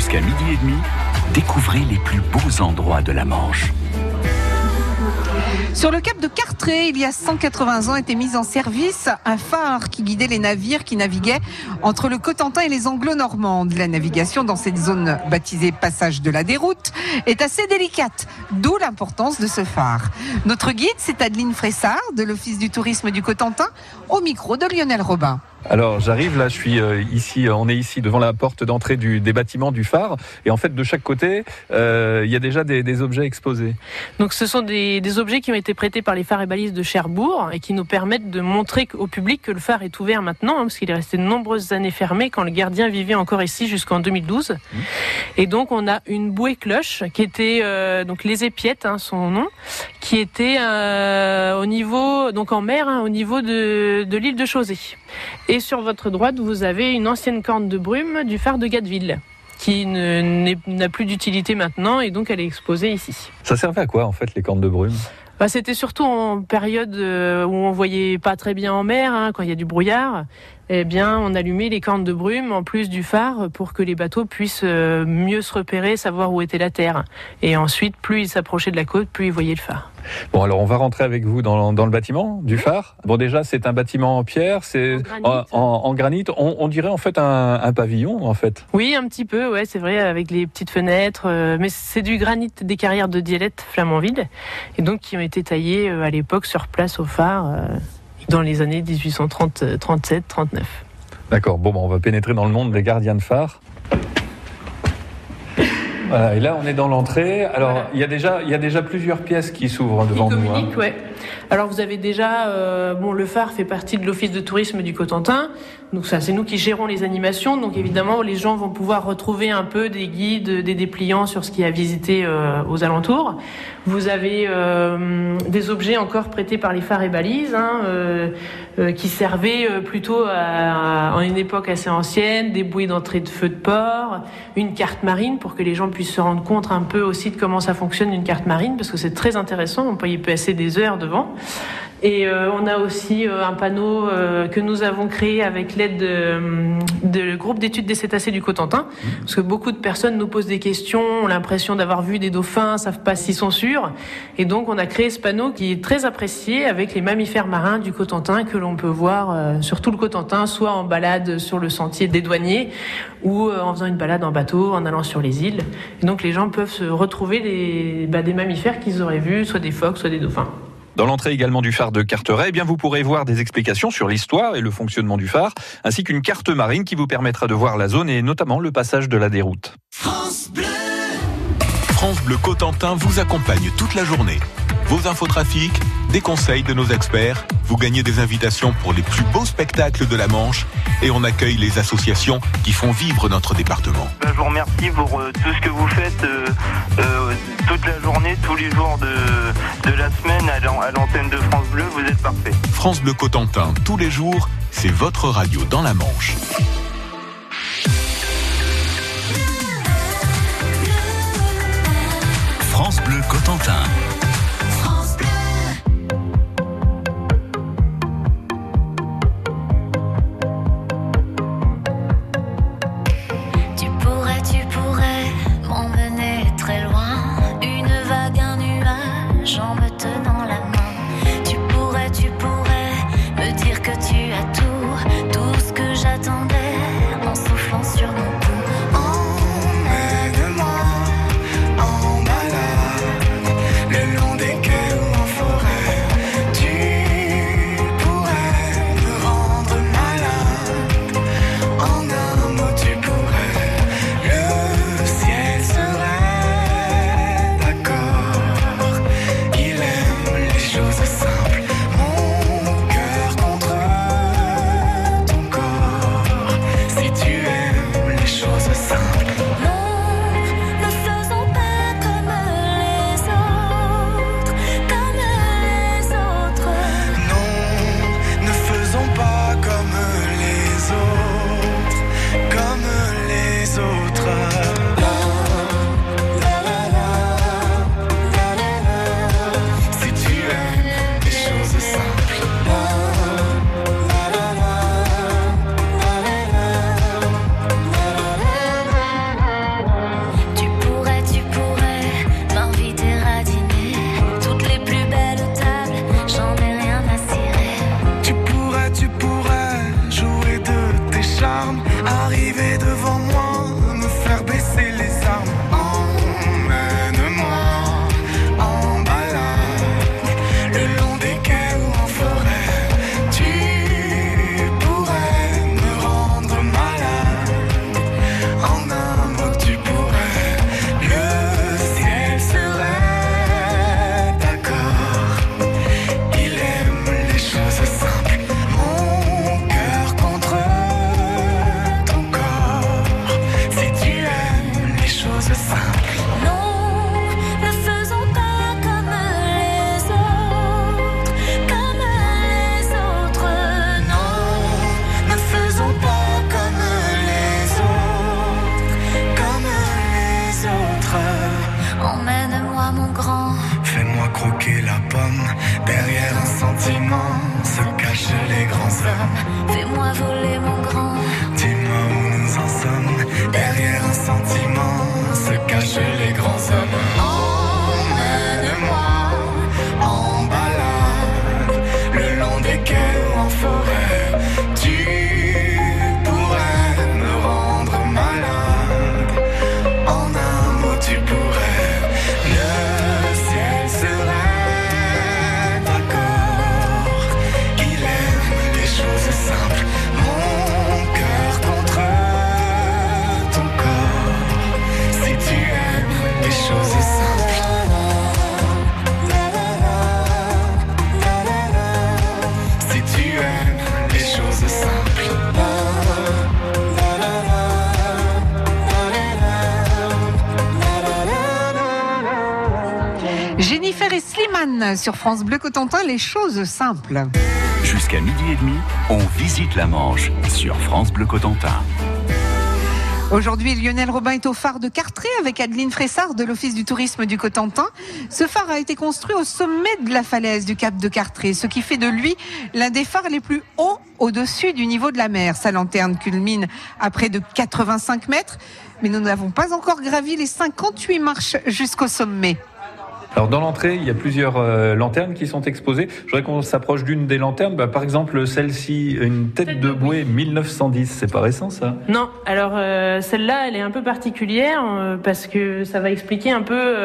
Jusqu'à midi et demi, découvrez les plus beaux endroits de la Manche. Sur le cap de Cartré, il y a 180 ans, était mis en service un phare qui guidait les navires qui naviguaient entre le Cotentin et les Anglo-Normandes. La navigation dans cette zone baptisée Passage de la Déroute est assez délicate, d'où l'importance de ce phare. Notre guide, c'est Adeline Fressard de l'Office du tourisme du Cotentin, au micro de Lionel Robin. Alors j'arrive là, je suis euh, ici, on est ici devant la porte d'entrée du, des bâtiments du phare, et en fait de chaque côté, euh, il y a déjà des, des, objets exposés. Donc ce sont des, des, objets qui ont été prêtés par les phares et balises de Cherbourg et qui nous permettent de montrer au public que le phare est ouvert maintenant, hein, parce qu'il est resté de nombreuses années fermé quand le gardien vivait encore ici jusqu'en 2012. Mmh. Et donc on a une bouée cloche qui était euh, donc les épiettes, hein, son nom, qui était au niveau donc en mer, hein, au niveau de, de l'île de Chausey. Et sur votre droite, vous avez une ancienne corne de brume du phare de Gatteville qui n'a plus d'utilité maintenant et donc elle est exposée ici. Ça servait à quoi en fait les cornes de brume? Bah, C'était surtout en période euh, où on voyait pas très bien en mer, hein, quand il y a du brouillard eh bien, on allumait les cornes de brume en plus du phare pour que les bateaux puissent euh, mieux se repérer, savoir où était la terre. Et ensuite, plus ils s'approchaient de la côte, plus ils voyaient le phare. Bon, alors on va rentrer avec vous dans, dans le bâtiment du phare. Bon, déjà, c'est un bâtiment en pierre, c'est en, en, granit. On, on, dirait en fait un, un, pavillon, en fait. Oui, un petit peu, ouais, c'est vrai, avec les petites fenêtres. Euh, mais c'est du granit des carrières de Dielette, Flamanville, et donc qui ont été taillées euh, à l'époque sur place au phare dans les années 1837-39. D'accord, bon, on va pénétrer dans le monde des gardiens de phare. Voilà, et là on est dans l'entrée. Alors il y a déjà il y a déjà plusieurs pièces qui s'ouvrent devant nous. Hein. Ouais. Alors vous avez déjà euh, bon le phare fait partie de l'office de tourisme du Cotentin. Donc ça c'est nous qui gérons les animations. Donc évidemment les gens vont pouvoir retrouver un peu des guides, des dépliants sur ce qu'il y a visité euh, aux alentours. Vous avez euh, des objets encore prêtés par les phares et balises hein, qui servaient plutôt à, à, une époque assez ancienne, des bouées d'entrée de feu de port, une carte marine pour que les gens puissent se rendre compte un peu aussi de comment ça fonctionne une carte marine parce que c'est très intéressant, on peut y passer des heures Et euh, on a aussi euh, un panneau euh, que nous avons créé avec l'aide de, de groupe d'études des cétacés du Cotentin, parce que beaucoup de personnes nous posent des questions, ont l'impression d'avoir vu des dauphins, savent pas s'ils sont sûrs, et donc on a créé ce panneau qui est très apprécié avec les mammifères marins du Cotentin que l'on peut voir sur tout le Cotentin, soit en balade sur le sentier des douaniers ou en faisant une balade en bateau, en allant sur les îles. Et donc les gens peuvent se retrouver des, bah, des mammifères qu'ils auraient vus, soit des phoques, soit des dauphins. Dans l'entrée également du phare de Carteret, eh bien vous pourrez voir des explications sur l'histoire et le fonctionnement du phare, ainsi qu'une carte marine qui vous permettra de voir la zone et notamment le passage de la déroute. France Bleu, France Bleu Cotentin vous accompagne toute la journée. Vos infotrafics, des conseils de nos experts, vous gagnez des invitations pour les plus beaux spectacles de la Manche et on accueille les associations qui font vivre notre département. Ben, je vous remercie pour euh, tout ce que vous faites euh, euh, toute la journée, tous les jours de, de la semaine à l'antenne de France Bleu. Vous êtes parfait. France Bleu Cotentin, tous les jours, c'est votre radio dans la Manche. France Bleu Cotentin. Yeah. Jennifer et Slimane sur France Bleu Cotentin, les choses simples. Jusqu'à midi et demi, on visite la Manche sur France Bleu Cotentin. Aujourd'hui, Lionel Robin est au phare de Cartré avec Adeline Fressard de l'Office du tourisme du Cotentin. Ce phare a été construit au sommet de la falaise du cap de Cartré, ce qui fait de lui l'un des phares les plus hauts au-dessus du niveau de la mer. Sa lanterne culmine à près de 85 mètres, mais nous n'avons pas encore gravi les 58 marches jusqu'au sommet. Alors dans l'entrée, il y a plusieurs euh, lanternes qui sont exposées. Je voudrais qu'on s'approche d'une des lanternes. Bah, par exemple, celle-ci, une tête, de bouée 1910. C'est pas récent ça? Non, alors euh, celle-là, elle est un peu particulière euh, parce que ça va expliquer un peu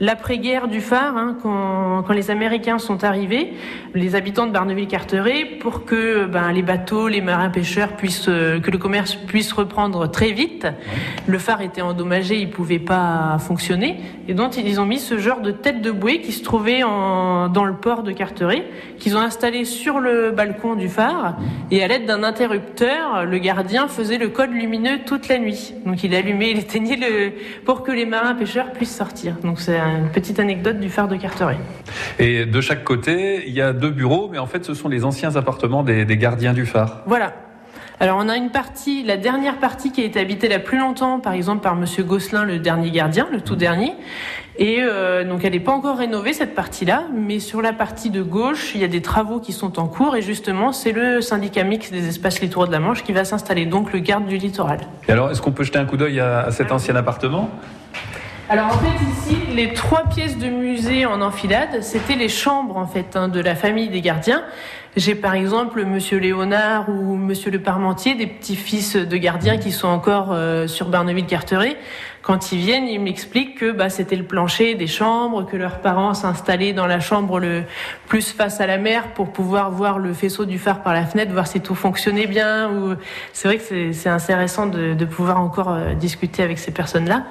l'après-guerre du phare hein, quand, quand les Américains sont arrivés, les habitants de Barneville-Carteret, pour que ben, les bateaux, les marins pêcheurs puissent, que le commerce puisse reprendre très vite. Le phare était endommagé, il pouvait pas fonctionner, et donc ils ont mis ce genre de tête de bouée qui se trouvait en, dans le port de Carteret, qu'ils ont installé sur le balcon du phare, et à l'aide d'un interrupteur, le gardien faisait le code lumineux toute la nuit. Donc il allumait, il éteignait le, pour que les marins pêcheurs puissent sortir. Donc c'est une petite anecdote du phare de Carteret. Et de chaque côté, il y a deux bureaux, mais en fait, ce sont les anciens appartements des, des gardiens du phare. Voilà. Alors on a une partie, la dernière partie qui a été habitée la plus longtemps, par exemple par Monsieur Gosselin, le dernier gardien, le tout dernier. Et euh, donc elle n'est pas encore rénovée cette partie-là, mais sur la partie de gauche, il y a des travaux qui sont en cours. Et justement c'est le syndicat mixte des espaces littoraux de la Manche qui va s'installer, donc le garde du littoral. Et alors, est-ce qu'on peut jeter un coup d'œil à, à cet ancien appartement? Alors en fait ici, les trois pièces de musée en enfilade, c'était les chambres en fait hein, de la famille des gardiens. J'ai par exemple Monsieur Léonard ou Monsieur Le Parmentier, des petits-fils de gardiens qui sont encore euh, sur Barneville-Carteret. Quand ils viennent, ils m'expliquent que bah, c'était le plancher des chambres, que leurs parents s'installaient dans la chambre le plus face à la mer pour pouvoir voir le faisceau du phare par la fenêtre, voir si tout fonctionnait bien. C'est vrai que c'est- intéressant de, de pouvoir encore euh, discuter avec ces personnes-là.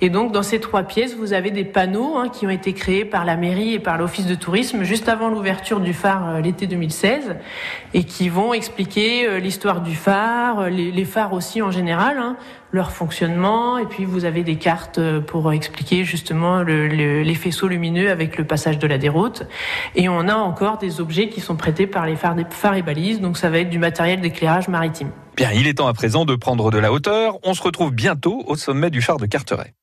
Et donc dans ces trois pièces, vous avez des panneaux hein, qui ont été créés par la mairie et par l'office de tourisme juste avant l'ouverture du phare euh, l'été 2016 et qui vont expliquer euh, l'histoire du phare, les, les phares aussi en général, hein, leur fonctionnement. Et puis vous avez des cartes euh, pour expliquer justement le- le- les faisceaux lumineux avec le passage de la déroute. Et on a encore des objets qui sont prêtés par les phares, phares et balises. Donc ça va être du matériel d'éclairage maritime. Bien, il est temps à présent de prendre de la hauteur. On se retrouve bientôt au sommet du phare de Carteret.